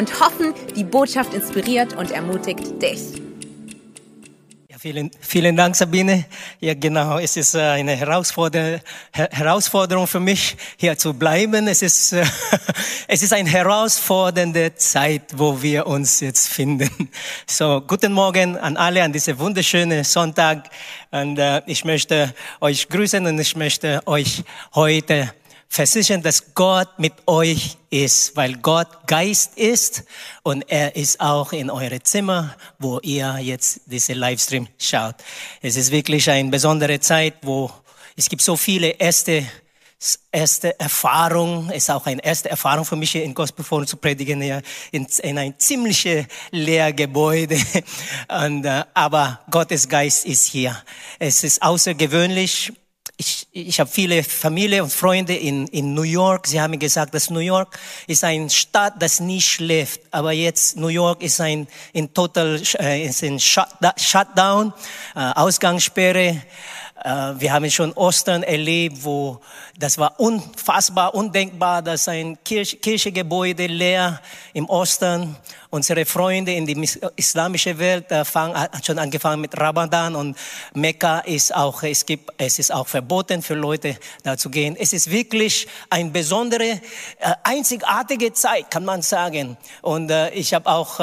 und hoffen, die Botschaft inspiriert und ermutigt dich. Ja, vielen, vielen Dank, Sabine. Ja, genau. Es ist äh, eine Herausforder Herausforderung für mich, hier zu bleiben. Es ist, äh, es ist eine herausfordernde Zeit, wo wir uns jetzt finden. So, guten Morgen an alle an diesem wunderschönen Sonntag. Und äh, ich möchte euch grüßen und ich möchte euch heute versichern, dass Gott mit euch ist, weil Gott Geist ist und er ist auch in eure Zimmer, wo ihr jetzt diese Livestream schaut. Es ist wirklich eine besondere Zeit, wo es gibt so viele erste erste Erfahrung, ist auch eine erste Erfahrung für mich, hier in Gospelforum zu predigen, ja, in, in ein ziemlich leer Gebäude. Und, uh, aber Gottes Geist ist hier. Es ist außergewöhnlich ich, ich habe viele Familie und Freunde in, in New York. Sie haben gesagt, dass New York ist eine Stadt, das nie schläft. Aber jetzt New York ist ein in total äh, ist ein Shutdown, äh, Ausgangssperre. Äh, wir haben schon Ostern erlebt, wo das war unfassbar, undenkbar, dass ein Kirche, Kirchegebäude leer im Osten. Unsere Freunde in der islamischen Welt äh, fangen, hat schon angefangen mit Ramadan und Mekka ist auch, es gibt, es ist auch verboten für Leute da zu gehen. Es ist wirklich eine besondere, äh, einzigartige Zeit, kann man sagen. Und ich habe auch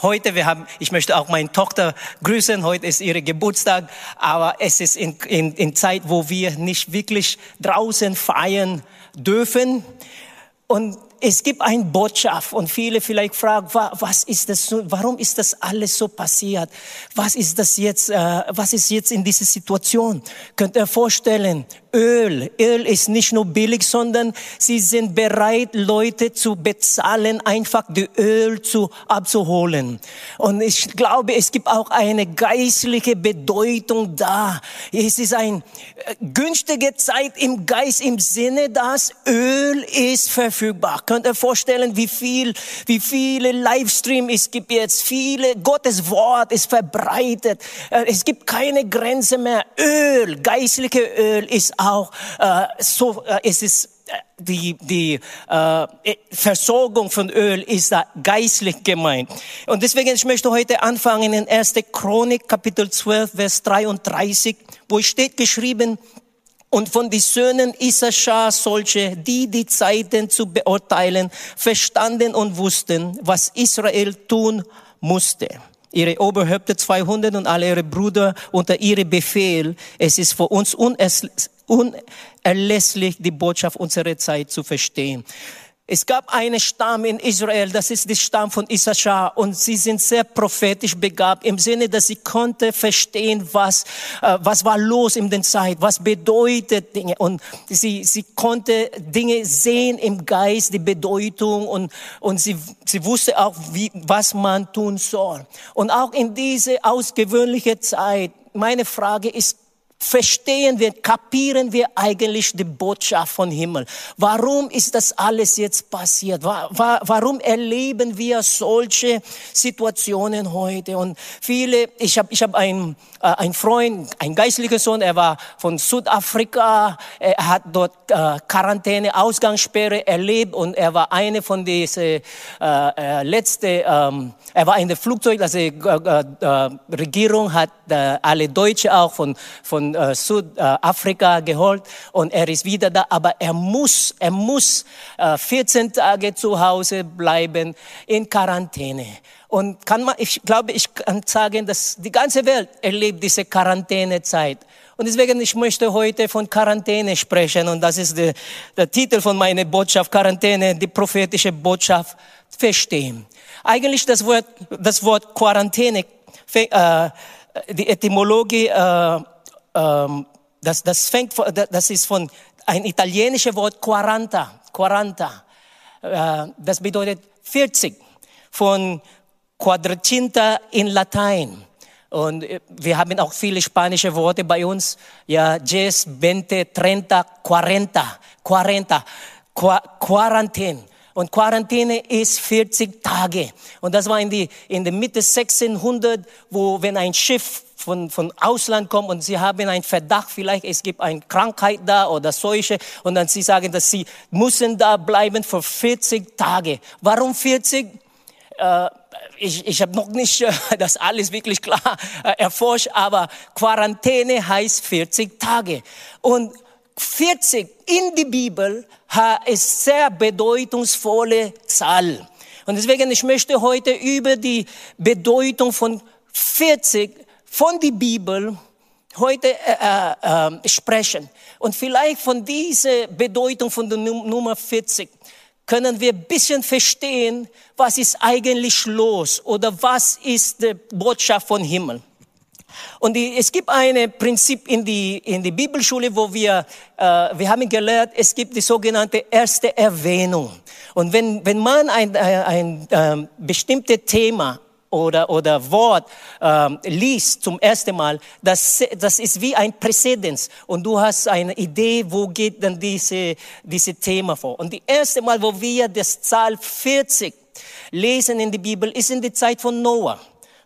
Heute, wir haben, ich möchte auch meine Tochter grüßen. Heute ist ihre Geburtstag, aber es ist in, in, in Zeit, wo wir nicht wirklich draußen feiern dürfen. Und es gibt eine Botschaft und viele vielleicht fragen, was ist das, warum ist das alles so passiert? Was ist das jetzt, äh, was ist jetzt in dieser Situation? Könnt ihr vorstellen, Öl. Öl ist nicht nur billig, sondern sie sind bereit, Leute zu bezahlen, einfach die Öl zu abzuholen. Und ich glaube, es gibt auch eine geistliche Bedeutung da. Es ist eine äh, günstige Zeit im Geist im Sinne, dass Öl ist verfügbar. Könnt ihr vorstellen, wie viel, wie viele Livestream es gibt jetzt? Viele, Gottes Wort ist verbreitet. Äh, es gibt keine Grenze mehr. Öl, geistliche Öl ist auch äh, so, äh, es ist äh, die, die äh, Versorgung von Öl ist da geistlich gemeint. Und deswegen, ich möchte heute anfangen in 1. Chronik, Kapitel 12, Vers 33, wo steht geschrieben, und von den Söhnen Issachar solche, die die Zeiten zu beurteilen, verstanden und wussten, was Israel tun musste ihre Oberhäupter 200 und alle ihre Brüder unter ihrem Befehl. Es ist für uns unerlässlich, die Botschaft unserer Zeit zu verstehen. Es gab einen Stamm in Israel, das ist der Stamm von Issachar, und sie sind sehr prophetisch begabt im Sinne, dass sie konnte verstehen, was äh, was war los in der Zeit, was bedeutet Dinge, und sie sie konnte Dinge sehen im Geist, die Bedeutung, und und sie sie wusste auch, wie was man tun soll. Und auch in diese ausgewöhnliche Zeit, meine Frage ist verstehen wir, kapieren wir eigentlich die Botschaft von Himmel? Warum ist das alles jetzt passiert? Warum erleben wir solche Situationen heute? Und viele, ich habe ich hab einen äh, ein Freund, ein geistlicher Sohn, er war von Südafrika, er hat dort äh, Quarantäne, Ausgangssperre erlebt und er war eine von diesen äh, äh, letzte, ähm, er war in der Flugzeug, also äh, äh, Regierung hat äh, alle Deutsche auch von von äh, Südafrika geholt und er ist wieder da, aber er muss, er muss äh, 14 Tage zu Hause bleiben in Quarantäne. Und kann man, ich glaube, ich kann sagen, dass die ganze Welt erlebt diese Quarantänezeit. Und deswegen, ich möchte heute von Quarantäne sprechen. Und das ist der, der Titel von meiner Botschaft, Quarantäne, die prophetische Botschaft verstehen. Eigentlich das Wort, das Wort Quarantäne, äh, die Etymologie, äh, äh, das, das fängt, das ist von ein italienisches Wort quaranta, quaranta. Äh, das bedeutet 40. Von Quadratinta in Latein. Und äh, wir haben auch viele spanische Worte bei uns. Ja, diez, veinte, treinta, cuarenta, cuarenta, Quarantäne. Und Quarantäne ist 40 Tage. Und das war in die, in der Mitte 1600, wo, wenn ein Schiff von, von Ausland kommt und sie haben einen Verdacht, vielleicht es gibt eine Krankheit da oder solche, und dann sie sagen, dass sie müssen da bleiben für 40 Tage. Warum 40? Äh, ich, ich habe noch nicht äh, das alles wirklich klar äh, erforscht, aber Quarantäne heißt 40 Tage. Und 40 in die Bibel ist sehr bedeutungsvolle Zahl. Und deswegen, ich möchte heute über die Bedeutung von 40 von der Bibel heute äh, äh, äh, sprechen. Und vielleicht von dieser Bedeutung von der Nummer 40 können wir ein bisschen verstehen, was ist eigentlich los oder was ist die Botschaft von Himmel. Und die, es gibt ein Prinzip in die, in die Bibelschule, wo wir, äh, wir haben gelernt, es gibt die sogenannte erste Erwähnung. Und wenn, wenn man ein, ein, ein äh, bestimmtes Thema oder, oder Wort ähm, liest zum ersten Mal, das, das ist wie ein Präzedenz. Und du hast eine Idee, wo geht dann diese, diese Thema vor. Und die erste Mal, wo wir das Zahl 40 lesen in der Bibel, ist in der Zeit von Noah.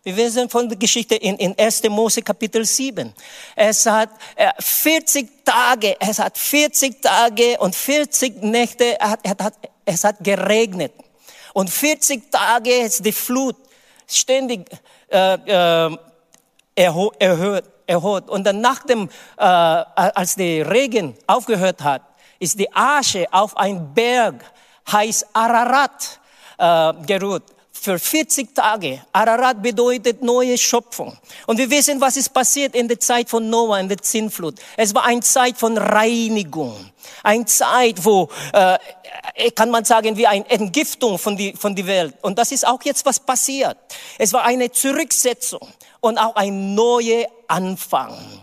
Wir wissen von der Geschichte in, in 1. Mose Kapitel 7. Es hat 40 äh, Tage, es hat 40 Tage und 40 Nächte, es hat, es hat geregnet. Und 40 Tage ist die Flut ständig äh, äh, erhöht, erhöht. Und dann nach dem, äh, als der Regen aufgehört hat, ist die Asche auf ein Berg, heißt Ararat, äh, geruht für 40 Tage. Ararat bedeutet neue Schöpfung. Und wir wissen, was ist passiert in der Zeit von Noah, in der Zinnflut. Es war eine Zeit von Reinigung. Eine Zeit, wo, äh, kann man sagen, wie eine Entgiftung von die, von die Welt. Und das ist auch jetzt was passiert. Es war eine Zurücksetzung und auch ein neuer Anfang äh,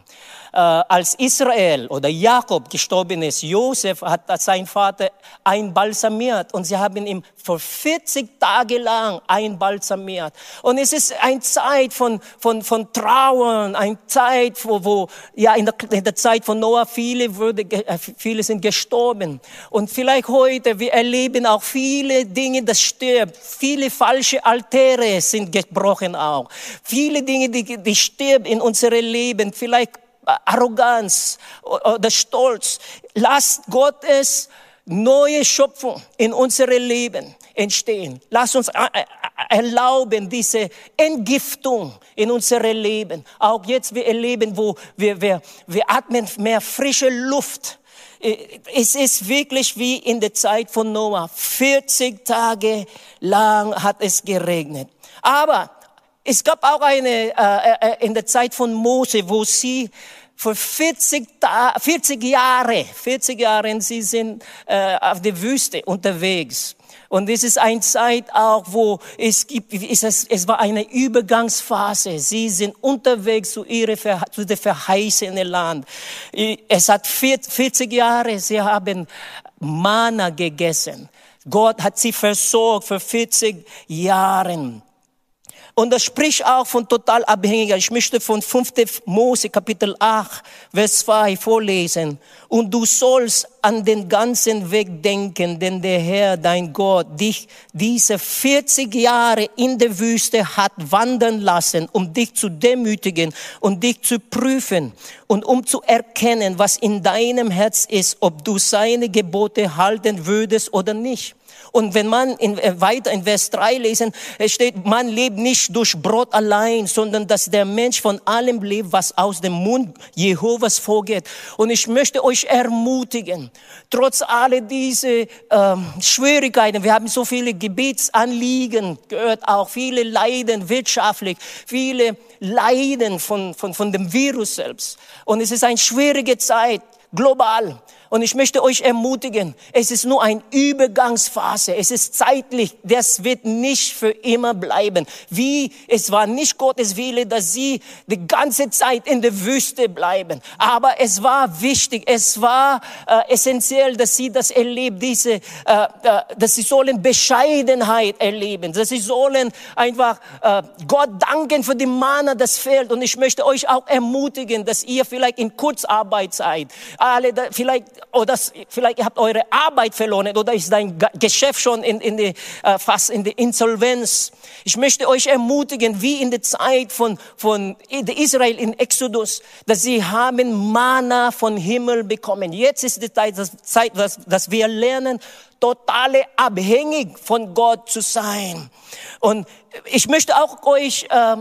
als Israel oder Jakob gestorben ist, Josef hat sein Vater einbalsamiert und sie haben ihn für 40 Tage lang einbalsamiert. Und es ist eine Zeit von, von, von Trauern, eine Zeit, wo, wo ja, in der, in der Zeit von Noah viele, würde, äh, viele sind gestorben. Und vielleicht heute, wir erleben auch viele Dinge, das stirbt. Viele falsche Altäre sind gebrochen auch. Viele Dinge, die, die sterben in unserem Leben. Vielleicht Arroganz oder Stolz. Lasst Gottes neue Schöpfung in unserem Leben entstehen. Lasst uns erlauben, diese Entgiftung in unserem Leben. Auch jetzt wir erleben, wo wir, wir, wir atmen mehr frische Luft. Es ist wirklich wie in der Zeit von Noah. 40 Tage lang hat es geregnet. Aber es gab auch eine, äh, äh, in der Zeit von Mose, wo sie für 40, 40 Jahre, 40 Jahre, sie sind äh, auf der Wüste unterwegs. Und es ist eine Zeit auch, wo es gibt, es, es war eine Übergangsphase. Sie sind unterwegs zu ihre, zu der verheißenen Land. Es hat 40 Jahre, sie haben Mana gegessen. Gott hat sie versorgt für 40 Jahren. Und das spricht auch von total abhängiger. Ich möchte von 5. Mose Kapitel 8, Vers 2 vorlesen. Und du sollst an den ganzen Weg denken, denn der Herr, dein Gott, dich diese 40 Jahre in der Wüste hat wandern lassen, um dich zu demütigen und dich zu prüfen und um zu erkennen, was in deinem Herz ist, ob du seine Gebote halten würdest oder nicht. Und wenn man in, äh, weiter in Vers 3 lesen, es steht, man lebt nicht durch Brot allein, sondern dass der Mensch von allem lebt, was aus dem Mund Jehovas vorgeht. Und ich möchte euch ermutigen, trotz aller diese ähm, Schwierigkeiten, wir haben so viele Gebetsanliegen gehört, auch viele leiden wirtschaftlich, viele leiden von, von, von dem Virus selbst. Und es ist eine schwierige Zeit, global. Und ich möchte euch ermutigen, es ist nur eine Übergangsphase. Es ist zeitlich. Das wird nicht für immer bleiben. Wie, es war nicht Gottes Wille, dass sie die ganze Zeit in der Wüste bleiben. Aber es war wichtig, es war äh, essentiell, dass sie das erlebt, diese, äh, äh, dass sie sollen Bescheidenheit erleben, dass sie sollen einfach äh, Gott danken für die Mana, das fehlt. Und ich möchte euch auch ermutigen, dass ihr vielleicht in Kurzarbeit seid. Alle, da, vielleicht oder vielleicht ihr habt eure Arbeit verloren oder ist dein Geschäft schon in, in die, äh, fast in die Insolvenz. Ich möchte euch ermutigen, wie in der Zeit von, von Israel in Exodus, dass sie haben Mana von Himmel bekommen. Jetzt ist die Zeit, das, Zeit dass, dass wir lernen, totale abhängig von Gott zu sein. Und ich möchte auch euch äh,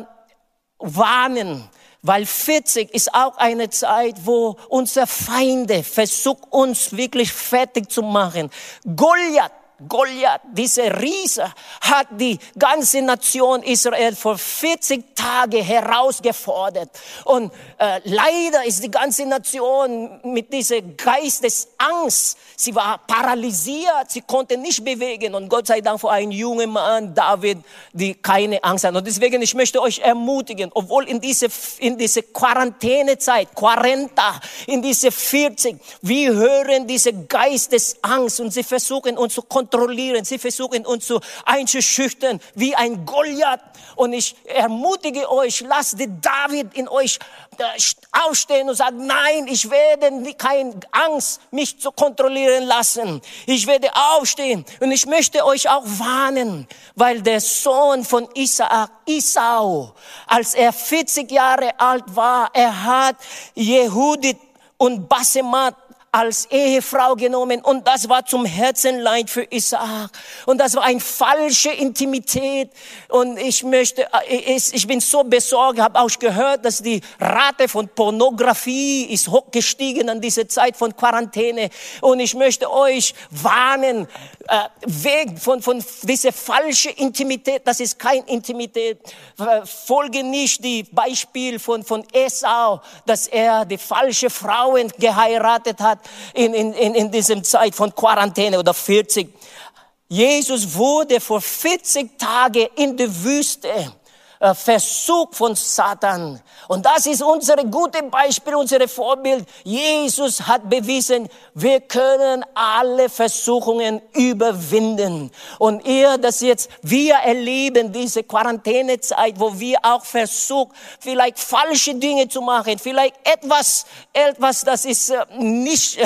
warnen, weil 40 ist auch eine Zeit, wo unsere Feinde versuchen, uns wirklich fertig zu machen. Goliath Goliath, dieser Riese, hat die ganze Nation Israel vor 40 Tagen herausgefordert. Und äh, leider ist die ganze Nation mit diesem Geist des Angst, sie war paralysiert, sie konnte nicht bewegen. Und Gott sei Dank für einen jungen Mann, David, die keine Angst hat. Und deswegen, ich möchte euch ermutigen, obwohl in diese, in diese Quarantänezeit, 40, in diese 40, wir hören diese Geist des Angst und sie versuchen uns zu kontrollieren kontrollieren. Sie versuchen uns zu einzuschüchtern wie ein Goliath. Und ich ermutige euch, lasst den David in euch äh, aufstehen und sagen, nein, ich werde keine Angst, mich zu kontrollieren lassen. Ich werde aufstehen. Und ich möchte euch auch warnen, weil der Sohn von Isaak, Isau, als er 40 Jahre alt war, er hat Jehudit und Basemat als Ehefrau genommen und das war zum Herzenleid für Isaac. Und das war eine falsche Intimität. Und ich möchte, äh, ich bin so besorgt, habe auch gehört, dass die Rate von Pornografie ist hochgestiegen an dieser Zeit von Quarantäne. Und ich möchte euch warnen, äh, weg von, von dieser falschen Intimität, das ist kein Intimität, folge nicht die Beispiel von, von Esau, dass er die falsche Frauen geheiratet hat, in, in, in, in diesem Zeit von Quarantäne oder 40. Jesus wurde vor 40 Tagen in der Wüste Versuch von Satan. Und das ist unser gute Beispiel, unser Vorbild. Jesus hat bewiesen, wir können alle Versuchungen überwinden. Und ihr, das jetzt, wir erleben diese Quarantänezeit, wo wir auch versuchen, vielleicht falsche Dinge zu machen, vielleicht etwas, etwas, das ist äh, nicht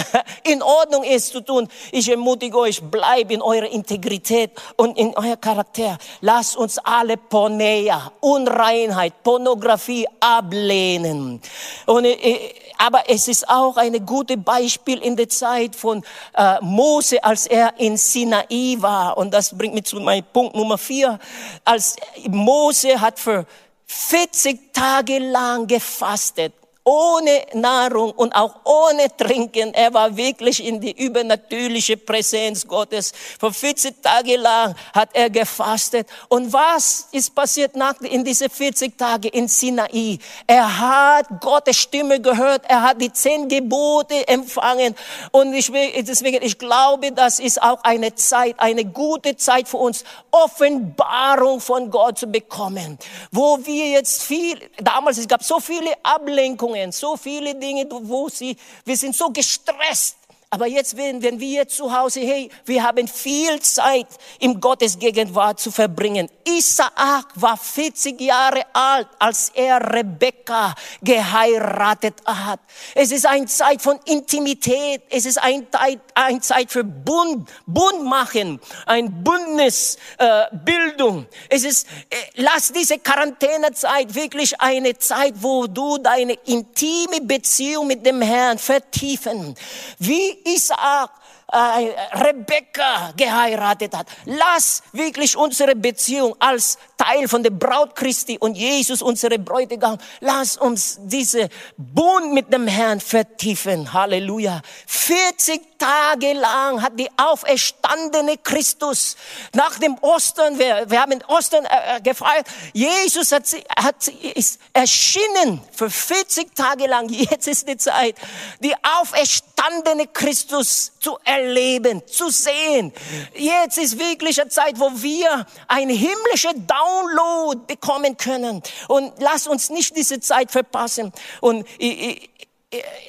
in Ordnung ist zu tun. Ich ermutige euch, bleibt in eurer Integrität und in euer Charakter. Lasst uns alle Porneia Unreinheit, Pornografie ablehnen. Und, äh, aber es ist auch ein gutes Beispiel in der Zeit von äh, Mose, als er in Sinai war. Und das bringt mich zu meinem Punkt Nummer vier. Als Mose hat für 40 Tage lang gefastet ohne Nahrung und auch ohne Trinken. Er war wirklich in die übernatürliche Präsenz Gottes. Für 40 Tage lang hat er gefastet. Und was ist passiert nach, in diese 40 Tage in Sinai? Er hat Gottes Stimme gehört. Er hat die zehn Gebote empfangen. Und ich, deswegen, ich glaube, das ist auch eine Zeit, eine gute Zeit für uns, Offenbarung von Gott zu bekommen. Wo wir jetzt viel, damals, es gab so viele Ablenkungen, Verpflichtungen, so viele Dinge, wo sie, wir sind so gestresst. Aber jetzt, wenn, wenn wir zu Hause, hey, wir haben viel Zeit im Gottes Gegenwart zu verbringen. Isaak war 40 Jahre alt, als er Rebekka geheiratet hat. Es ist eine Zeit von Intimität. Es ist eine Zeit, eine Zeit für Bund, Bund machen, ein Bündnisbildung. Äh, es ist, äh, lass diese Quarantänezeit wirklich eine Zeit, wo du deine intime Beziehung mit dem Herrn vertiefen. Wie Isaak äh, Rebecca geheiratet hat. Lass wirklich unsere Beziehung als Teil von der Braut Christi und Jesus, unsere Bräutigam, lass uns diese Bund mit dem Herrn vertiefen. Halleluja. 40 Tage lang hat die auferstandene Christus nach dem Ostern, wir, wir haben Ostern äh, äh, gefeiert, Jesus hat, hat, ist erschienen für 40 Tage lang. Jetzt ist die Zeit, die auferstandene Christus zu erleben, zu sehen. Jetzt ist wirklich eine Zeit, wo wir ein himmlischer Download bekommen können. Und lass uns nicht diese Zeit verpassen. Und ich, ich,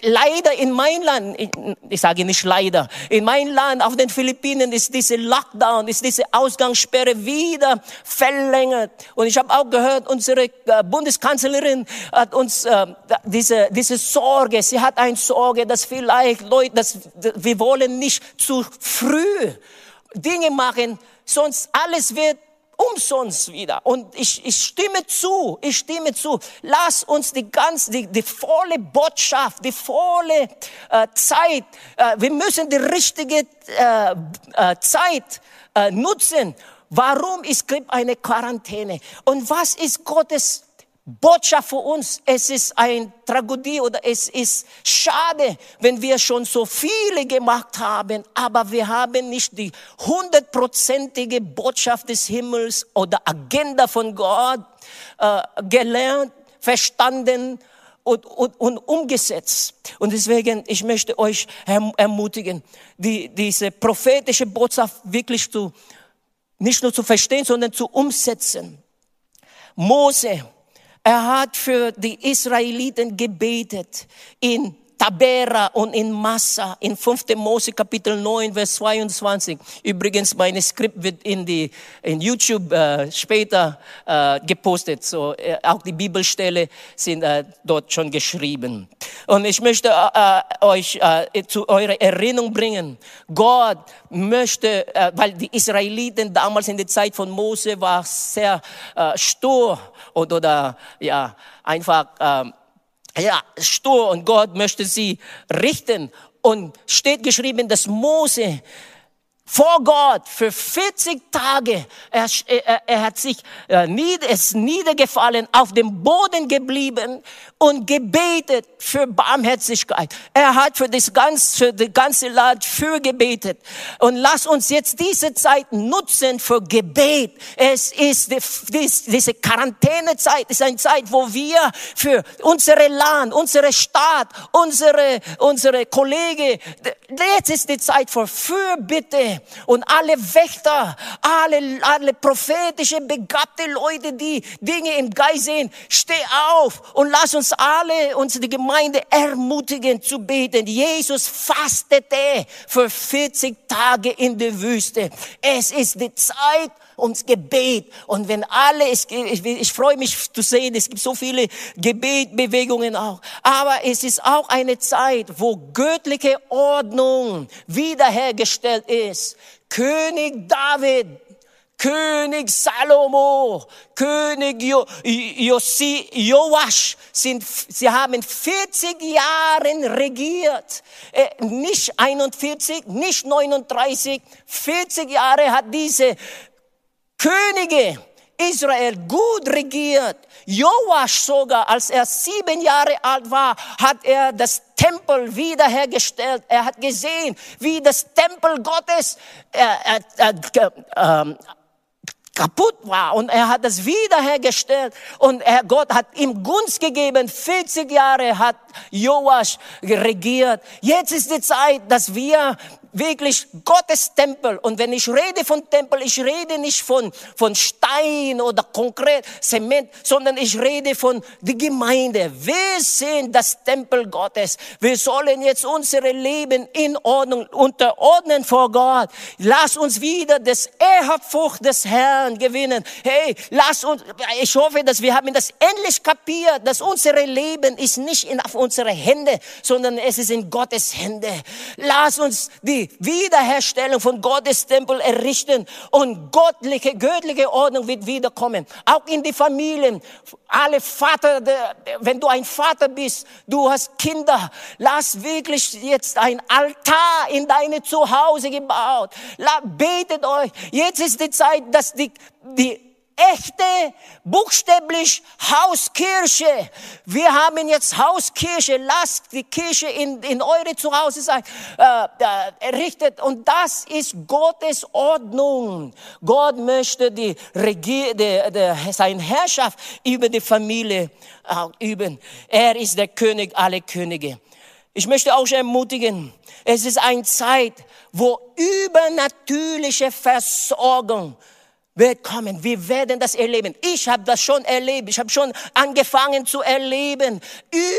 leider in mein Land, ich sage nicht leider, in mein Land auf den Philippinen ist diese Lockdown, ist diese Ausgangssperre wieder verlängert. Und ich habe auch gehört, unsere äh, Bundeskanzlerin hat uns äh, diese, diese Sorge, sie hat eine Sorge, dass vielleicht Leute, dass wir wollen nicht zu früh Dinge machen, sonst alles wird umsonst wieder. Und ich, ich stimme zu, ich stimme zu. Lass uns die ganze, die, die volle Botschaft, die volle äh, Zeit, äh, wir müssen die richtige äh, äh, Zeit äh, nutzen. Warum ist eine Quarantäne? Und was ist Gottes Botschaft für uns. Es ist ein Tragödie oder es ist schade, wenn wir schon so viele gemacht haben, aber wir haben nicht die hundertprozentige Botschaft des Himmels oder Agenda von Gott äh, gelernt, verstanden und, und, und umgesetzt. Und deswegen, ich möchte euch ermutigen, die, diese prophetische Botschaft wirklich zu, nicht nur zu verstehen, sondern zu umsetzen. Mose, er hat für die Israeliten gebetet in Tabera und in Massa in 5. Mose Kapitel 9 Vers 22. Übrigens mein Skript wird in die in YouTube äh, später äh, gepostet, so äh, auch die Bibelstelle sind äh, dort schon geschrieben. Und ich möchte äh, äh, euch äh, zu eurer Erinnerung bringen. Gott möchte, äh, weil die Israeliten damals in der Zeit von Mose war sehr äh, stur oder, oder ja einfach äh, ja, stur und Gott möchte sie richten. Und steht geschrieben, dass Mose vor Gott für 40 Tage. Er, er, er hat sich äh, nied, ist niedergefallen, auf dem Boden geblieben und gebetet für Barmherzigkeit. Er hat für das ganze, für das ganze Land für gebetet. Und lass uns jetzt diese Zeit nutzen für Gebet. Es ist die, dies, diese Quarantänezeit ist eine Zeit, wo wir für unsere Land, unsere Stadt, unsere, unsere Kollegen, jetzt ist die Zeit für Fürbitte und alle Wächter, alle, alle prophetische, begabte Leute, die Dinge im Geist sehen, steh auf und lass uns alle, unsere Gemeinde ermutigen zu beten. Jesus fastete für 40 Tage in der Wüste. Es ist die Zeit, ums Gebet. Und wenn alle, ich, ich, ich freue mich zu sehen, es gibt so viele Gebetbewegungen auch. Aber es ist auch eine Zeit, wo göttliche Ordnung wiederhergestellt ist. König David König Salomo, König jo, Josi, Joasch, sind, sie haben 40 Jahre regiert. Äh, nicht 41, nicht 39, 40 Jahre hat diese Könige Israel gut regiert. Joasch sogar, als er sieben Jahre alt war, hat er das Tempel wiederhergestellt. Er hat gesehen, wie das Tempel Gottes äh, äh, äh, kaputt war und er hat es wiederhergestellt und er, Gott hat ihm Gunst gegeben. 40 Jahre hat Joasch regiert. Jetzt ist die Zeit, dass wir wirklich Gottes Tempel. Und wenn ich rede von Tempel, ich rede nicht von, von Stein oder konkret Zement, sondern ich rede von der Gemeinde. Wir sind das Tempel Gottes. Wir sollen jetzt unsere Leben in Ordnung unterordnen vor Gott. Lass uns wieder das Ehrfurcht des Herrn gewinnen. Hey, lass uns, ich hoffe, dass wir haben das endlich kapiert, dass unsere Leben ist nicht in, auf unsere Hände, sondern es ist in Gottes Hände. Lass uns die Wiederherstellung von Gottes Tempel errichten und göttliche, göttliche Ordnung wird wiederkommen. Auch in die Familien. Alle Vater, wenn du ein Vater bist, du hast Kinder, lass wirklich jetzt ein Altar in deine Zuhause gebaut. Betet euch. Jetzt ist die Zeit, dass die, die echte, buchstäblich Hauskirche. Wir haben jetzt Hauskirche. Lasst die Kirche in, in eure Zuhause sein, äh, errichtet. Und das ist Gottes Ordnung. Gott möchte die Regier, die, die, seine Herrschaft über die Familie äh, üben. Er ist der König aller Könige. Ich möchte auch ermutigen, es ist eine Zeit, wo übernatürliche Versorgung wird kommen. Wir werden das erleben. Ich habe das schon erlebt. Ich habe schon angefangen zu erleben.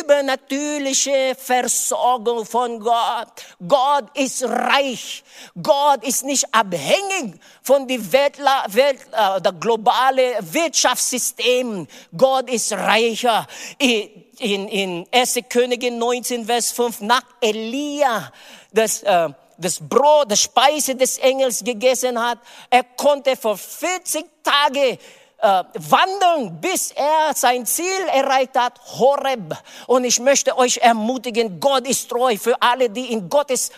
Übernatürliche Versorgung von Gott. Gott ist reich. Gott ist nicht abhängig von dem Welt, Welt, äh, der globale Wirtschaftssystem. Gott ist reicher. In, in 1. Könige 19, Vers 5, nach Elia, das, äh, das Brot, das Speise des Engels gegessen hat. Er konnte vor 40 Tage äh, wandeln, bis er sein Ziel erreicht hat, Horeb. Und ich möchte euch ermutigen, Gott ist treu für alle, die in Gottes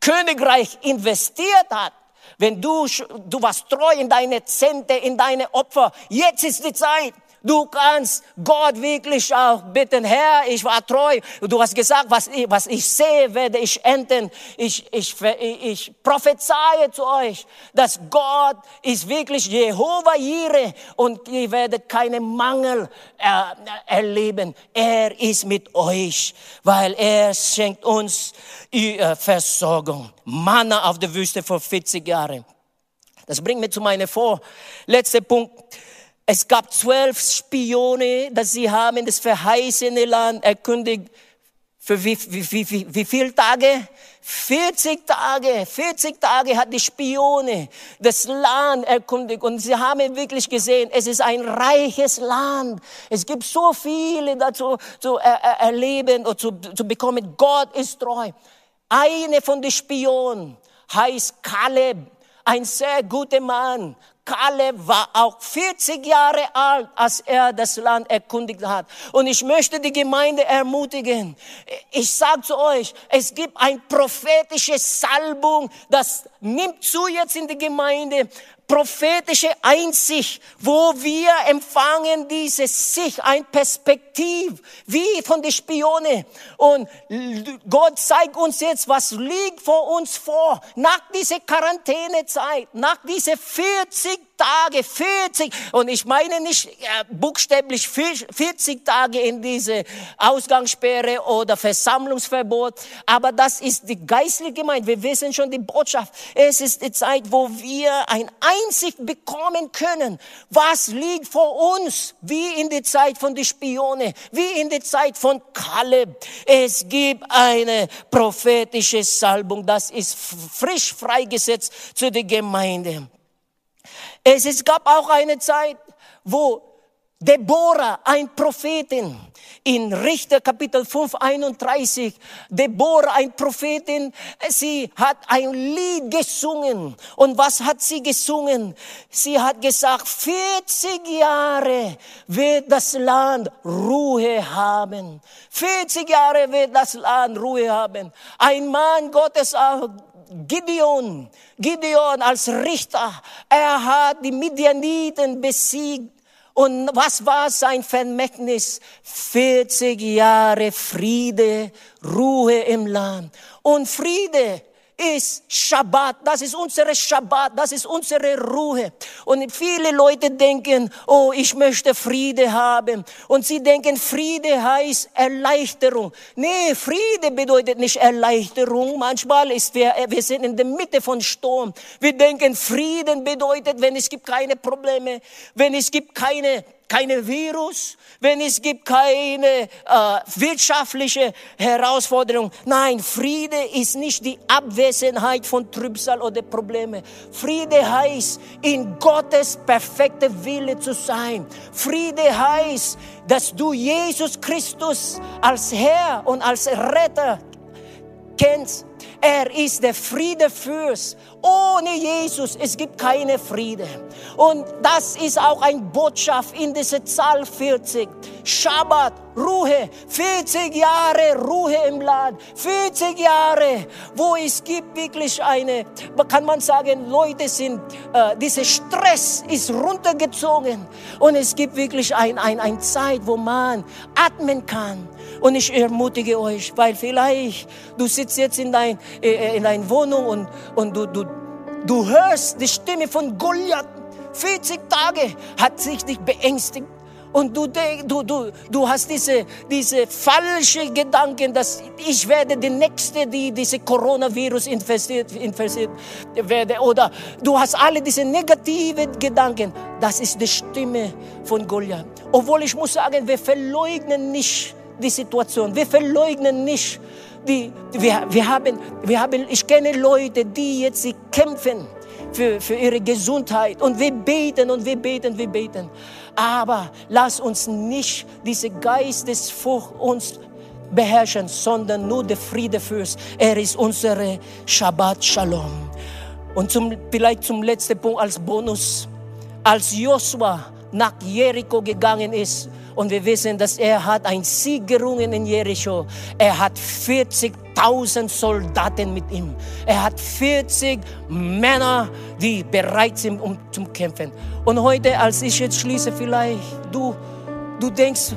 Königreich investiert hat. Wenn du, du warst treu in deine Zente, in deine Opfer, jetzt ist die Zeit, Du kannst Gott wirklich auch bitten, Herr, ich war treu. Du hast gesagt, was ich, was ich sehe, werde ich ernten. Ich, ich, ich prophezeie zu euch, dass Gott ist wirklich Jehova Jireh und ihr werdet keinen Mangel äh, erleben. Er ist mit euch, weil er schenkt uns äh, Versorgung. Manna auf der Wüste vor 40 Jahren. Das bringt mich zu meinem vorletzten Punkt. Es gab zwölf Spione, dass sie haben das verheißene Land erkundigt. Für wie, wie, wie, wie, wie viele Tage? 40 Tage, 40 Tage hat die Spione das Land erkundigt und sie haben wirklich gesehen, es ist ein reiches Land. Es gibt so viele dazu zu er, erleben und zu, zu bekommen. Gott ist treu. Eine von den Spionen heißt Kaleb, ein sehr guter Mann. Kaleb war auch 40 Jahre alt, als er das Land erkundigt hat. Und ich möchte die Gemeinde ermutigen. Ich sage zu euch, es gibt ein prophetische Salbung, das nimmt zu jetzt in die Gemeinde prophetische Einsicht, wo wir empfangen diese Sicht, ein Perspektiv, wie von den Spione. Und Gott zeigt uns jetzt, was liegt vor uns vor, nach dieser Quarantänezeit, nach dieser 40 Tage, 40, und ich meine nicht äh, buchstäblich 40 Tage in diese Ausgangssperre oder Versammlungsverbot, aber das ist die geistliche Gemeinde. Wir wissen schon die Botschaft. Es ist die Zeit, wo wir ein Einsicht bekommen können, was liegt vor uns, wie in der Zeit von den Spione, wie in der Zeit von Kaleb. Es gibt eine prophetische Salbung, das ist frisch freigesetzt zu der Gemeinde. Es, es gab auch eine Zeit, wo Deborah, ein Prophetin, in Richter Kapitel 5, 31, Deborah, ein Prophetin, sie hat ein Lied gesungen. Und was hat sie gesungen? Sie hat gesagt, 40 Jahre wird das Land Ruhe haben. 40 Jahre wird das Land Ruhe haben. Ein Mann Gottes auch Gideon, Gideon als Richter, er hat die Midianiten besiegt. Und was war sein Vermächtnis? 40 Jahre Friede, Ruhe im Land. Und Friede ist Shabbat, das ist unsere Shabbat, das ist unsere Ruhe. Und viele Leute denken, oh, ich möchte Friede haben. Und sie denken, Friede heißt Erleichterung. Nee, Friede bedeutet nicht Erleichterung. Manchmal ist wir, wir sind in der Mitte von Sturm. Wir denken, Frieden bedeutet, wenn es gibt keine Probleme, wenn es gibt keine keine Virus, wenn es gibt keine äh, wirtschaftliche Herausforderung. Nein, Friede ist nicht die Abwesenheit von Trübsal oder Probleme. Friede heißt, in Gottes perfekte Wille zu sein. Friede heißt, dass du Jesus Christus als Herr und als Retter kennst. Er ist der Friedefürst ohne Jesus, es gibt keine Friede. Und das ist auch ein Botschaft in dieser Zahl 40. Schabbat, Ruhe, 40 Jahre Ruhe im Land, 40 Jahre, wo es gibt wirklich eine, kann man sagen, Leute sind, äh, dieser Stress ist runtergezogen und es gibt wirklich ein, ein, ein Zeit, wo man atmen kann. Und ich ermutige euch, weil vielleicht du sitzt jetzt in dein, äh, in deiner Wohnung und, und du, du, du hörst die Stimme von Goliath. 40 Tage hat sich dich beängstigt. Und du, du, du, du hast diese, diese falsche Gedanken, dass ich werde die Nächste, die diese Coronavirus infiziert, infiziert werde. Oder du hast alle diese negativen Gedanken. Das ist die Stimme von Goliath. Obwohl ich muss sagen, wir verleugnen nicht die Situation. Wir verleugnen nicht. Die, wir, wir, haben, wir haben, ich kenne Leute, die jetzt kämpfen für, für ihre Gesundheit. Und wir beten und wir beten, wir beten. Aber lass uns nicht diese Geistesfurcht uns beherrschen, sondern nur der Friede Fürst. Er ist unsere Shabbat Shalom. Und zum, vielleicht zum letzten Punkt als Bonus. Als Joshua nach Jericho gegangen ist, und wir wissen, dass er hat ein Sieg gerungen in Jericho. Er hat 40.000 Soldaten mit ihm. Er hat 40 Männer, die bereit sind, um zu kämpfen. Und heute, als ich jetzt schließe, vielleicht du, du denkst,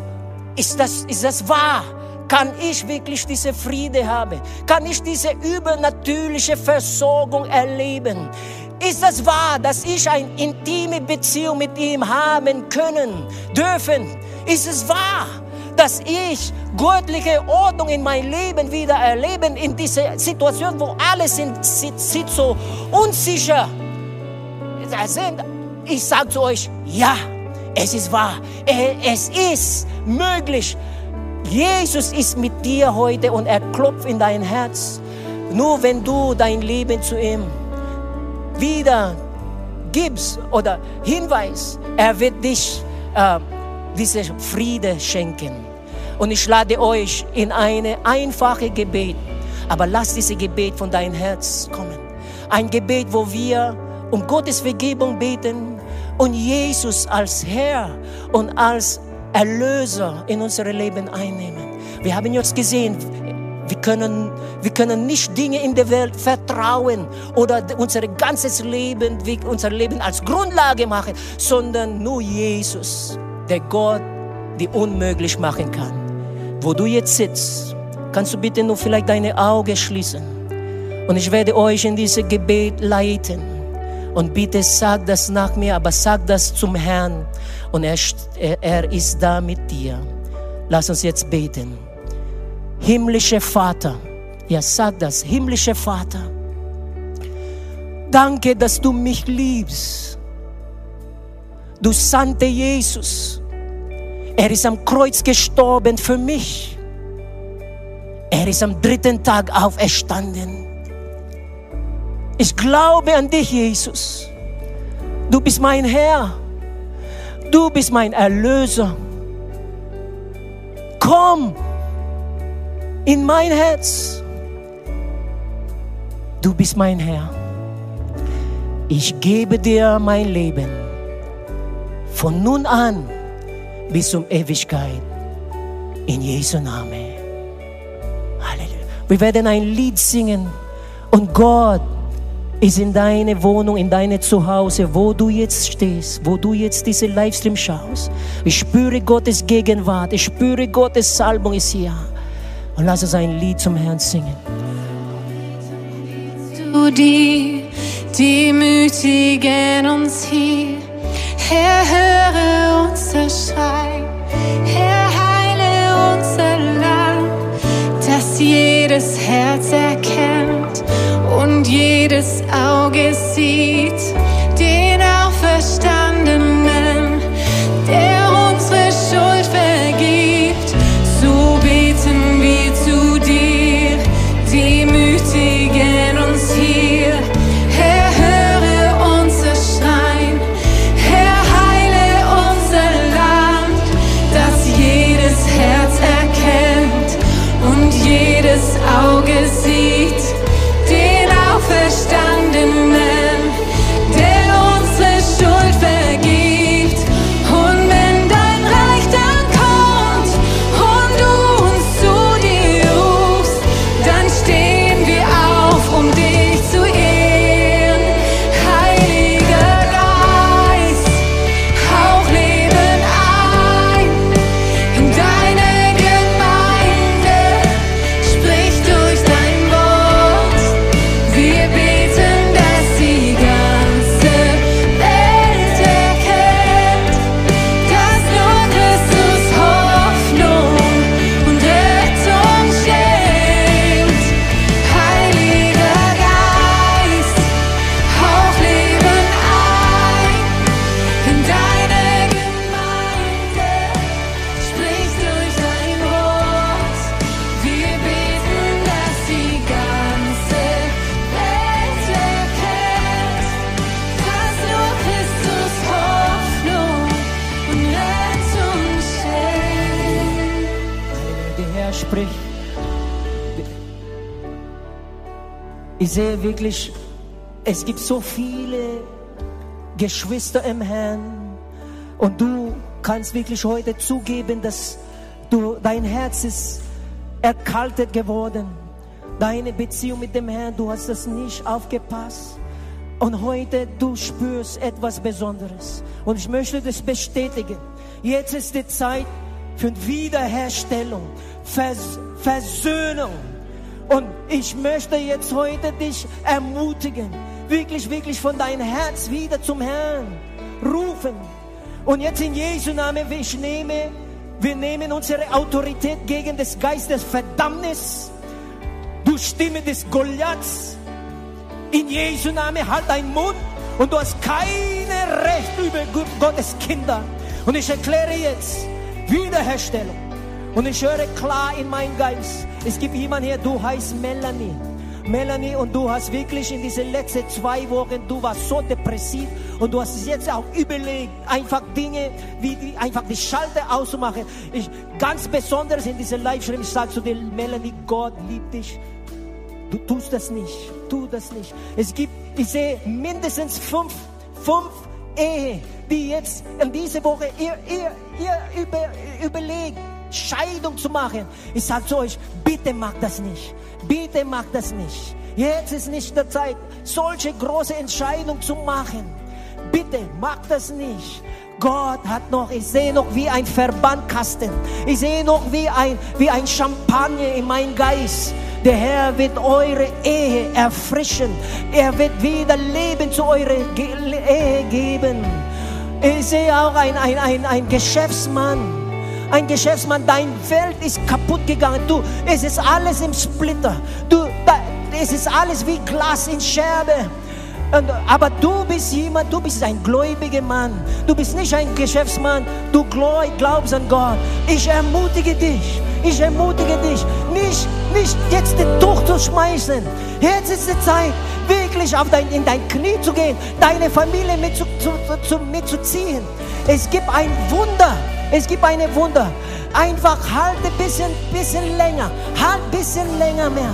ist das, ist das wahr? Kann ich wirklich diese Friede haben? Kann ich diese übernatürliche Versorgung erleben? Ist das wahr, dass ich eine intime Beziehung mit ihm haben können, dürfen? Ist es wahr, dass ich göttliche Ordnung in mein Leben wieder erleben in dieser Situation, wo alles sind, sieht so unsicher sind? Ich sage zu euch, ja, es ist wahr. Es ist möglich. Jesus ist mit dir heute und er klopft in dein Herz. Nur wenn du dein Leben zu ihm wieder gibst oder Hinweis, er wird dich äh, diese Friede schenken. Und ich lade euch in eine einfache Gebet, aber lass dieses Gebet von deinem Herz kommen. Ein Gebet, wo wir um Gottes Vergebung beten und Jesus als Herr und als Erlöser in unser Leben einnehmen. Wir haben jetzt gesehen, wir können, wir können nicht Dinge in der Welt vertrauen oder unser ganzes Leben, unser Leben als Grundlage machen, sondern nur Jesus, der Gott, die unmöglich machen kann. Wo du jetzt sitzt, kannst du bitte nur vielleicht deine Augen schließen. Und ich werde euch in dieses Gebet leiten. Und bitte sag das nach mir, aber sag das zum Herrn. Und er, er ist da mit dir. Lass uns jetzt beten. Himmlischer Vater, ja sag das, himmlischer Vater, danke, dass du mich liebst. Du sandte Jesus. Er ist am Kreuz gestorben für mich. Er ist am dritten Tag auferstanden. Ich glaube an dich, Jesus. Du bist mein Herr. Du bist mein Erlöser. Komm in mein Herz. Du bist mein Herr. Ich gebe dir mein Leben von nun an bis zum Ewigkeit. In Jesu Namen. Halleluja. Wir werden ein Lied singen und Gott ist in deine Wohnung, in deine Zuhause, wo du jetzt stehst, wo du jetzt diese Livestream schaust. Ich spüre Gottes Gegenwart, ich spüre Gottes Salbung ist hier. Und lass uns ein Lied zum Herrn singen. Du die demütigen uns hier, Herr, höre unser Schrei, Herr, heile unser Land, dass jedes Herz erkennt und jedes Auge sieht den Auferstandenen, sehe wirklich, es gibt so viele Geschwister im Herrn und du kannst wirklich heute zugeben, dass du, dein Herz ist erkaltet geworden. Deine Beziehung mit dem Herrn, du hast das nicht aufgepasst. Und heute du spürst etwas Besonderes. Und ich möchte das bestätigen. Jetzt ist die Zeit für Wiederherstellung, Vers Versöhnung. Und ich möchte jetzt heute dich ermutigen, wirklich, wirklich von deinem Herz wieder zum Herrn rufen. Und jetzt in Jesu Namen, ich nehme, wir nehmen unsere Autorität gegen das Geist des Verdammnis, du Stimme des Goliaths. In Jesu Namen halt deinen Mund und du hast keine Recht über Gottes Kinder. Und ich erkläre jetzt Wiederherstellung. Und ich höre klar in meinen Geist, es gibt jemanden hier, du heißt Melanie. Melanie, und du hast wirklich in diese letzten zwei Wochen, du warst so depressiv und du hast es jetzt auch überlegt, einfach Dinge, wie die, einfach die Schalter auszumachen. Ich, ganz besonders in dieser Live-Stream, ich sage zu dir, Melanie, Gott liebt dich. Du tust das nicht, tu das nicht. Es gibt, ich sehe mindestens fünf, fünf Ehe, die jetzt in dieser Woche ihr, ihr, ihr über, überlegt, Scheidung zu machen. Ich sage zu euch, bitte macht das nicht. Bitte macht das nicht. Jetzt ist nicht der Zeit, solche große Entscheidungen zu machen. Bitte macht das nicht. Gott hat noch, ich sehe noch wie ein Verbandkasten. Ich sehe noch wie ein, wie ein Champagner in meinem Geist. Der Herr wird eure Ehe erfrischen. Er wird wieder Leben zu eurer Ehe geben. Ich sehe auch ein, ein, ein, ein Geschäftsmann. Ein Geschäftsmann, dein Welt ist kaputt gegangen. Du, es ist alles im Splitter. Du, da, es ist alles wie Glas in Scherbe. Und, aber du bist jemand, du bist ein gläubiger Mann. Du bist nicht ein Geschäftsmann. Du glaubst an Gott. Ich ermutige dich. Ich ermutige dich, nicht, nicht jetzt das Tuch zu schmeißen. Jetzt ist die Zeit, wirklich auf dein, in dein Knie zu gehen, deine Familie mit zu, zu, zu, mitzuziehen. Es gibt ein Wunder. Es gibt eine Wunder. Einfach halt ein bisschen, bisschen länger. Halt ein bisschen länger mehr.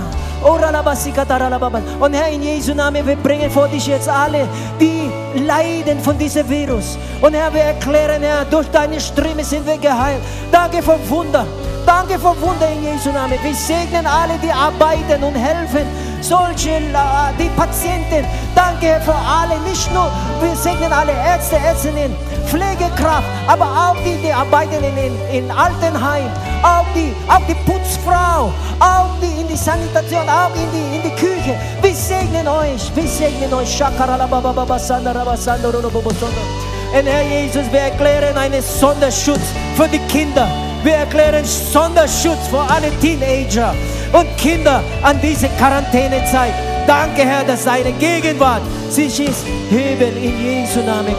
Und Herr, in Jesu Namen, wir bringen vor dich jetzt alle, die leiden von diesem Virus. Und Herr, wir erklären, Herr, durch deine Ströme sind wir geheilt. Danke für Wunder. Danke für Wunder in Jesu Namen. Wir segnen alle, die arbeiten und helfen. Solche, die Patienten. Danke für alle. Nicht nur, wir segnen alle Ärzte, Ärztinnen, Pflegekraft, aber auch die, die arbeiten in, in, Altenheim. Auch die, auch die Putzfrau. Auch die in die Sanitation, auch in die, in die Küche. Wir segnen euch. Wir segnen euch. Und Herr Jesus, wir erklären einen Sonderschutz für die Kinder. Wir erklären Sonderschutz für alle Teenager und Kinder an diese Quarantänezeit. Danke, Herr, dass deine Gegenwart sich ist heben in Jesu Namen.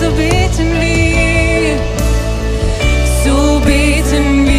So beten wir, so beten wir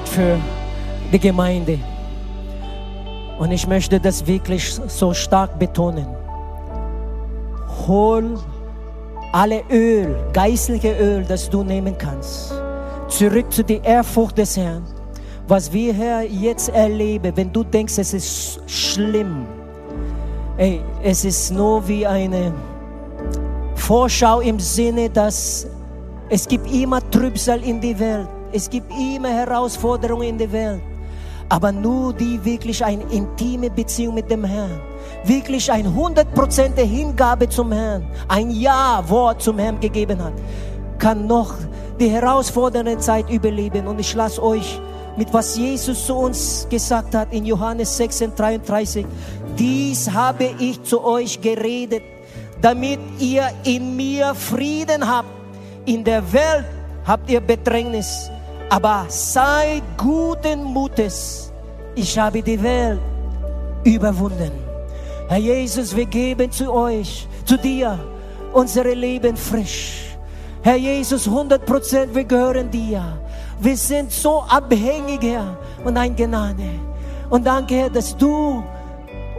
Wort für die Gemeinde. Und ich möchte das wirklich so stark betonen. Hol alle Öl, geistliche Öl, das du nehmen kannst, zurück zu der Ehrfurcht des Herrn. Was wir hier jetzt erleben, wenn du denkst, es ist schlimm, ey, es ist nur wie eine Vorschau im Sinne, dass es gibt immer Trübsal in die Welt. Es gibt immer Herausforderungen in der Welt. Aber nur die wirklich eine intime Beziehung mit dem Herrn, wirklich ein 100% Hingabe zum Herrn, ein Ja-Wort zum Herrn gegeben hat, kann noch die herausfordernde Zeit überleben. Und ich lasse euch mit was Jesus zu uns gesagt hat in Johannes 16, 33. Dies habe ich zu euch geredet, damit ihr in mir Frieden habt. In der Welt habt ihr Bedrängnis, aber seid guten Mutes. Ich habe die Welt überwunden. Herr Jesus, wir geben zu euch, zu dir, unsere Leben frisch. Herr Jesus, 100 Prozent, wir gehören dir. Wir sind so abhängig, Herr, von deiner Gnade. Und danke, Herr, dass du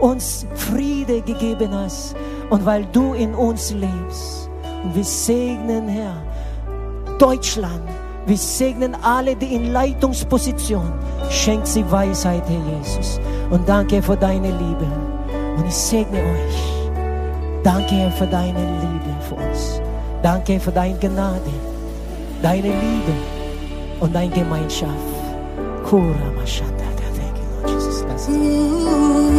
uns Friede gegeben hast und weil du in uns lebst. Und wir segnen, Herr, Deutschland. Wir segnen alle, die in Leitungsposition. Schenk sie Weisheit, Herr Jesus. Und danke für deine Liebe. Und ich segne euch. Danke, Herr, für deine Liebe für uns. Danke für deine Gnade, deine Liebe und deine Gemeinschaft. Kura Mashata. Thank you, Lord Jesus.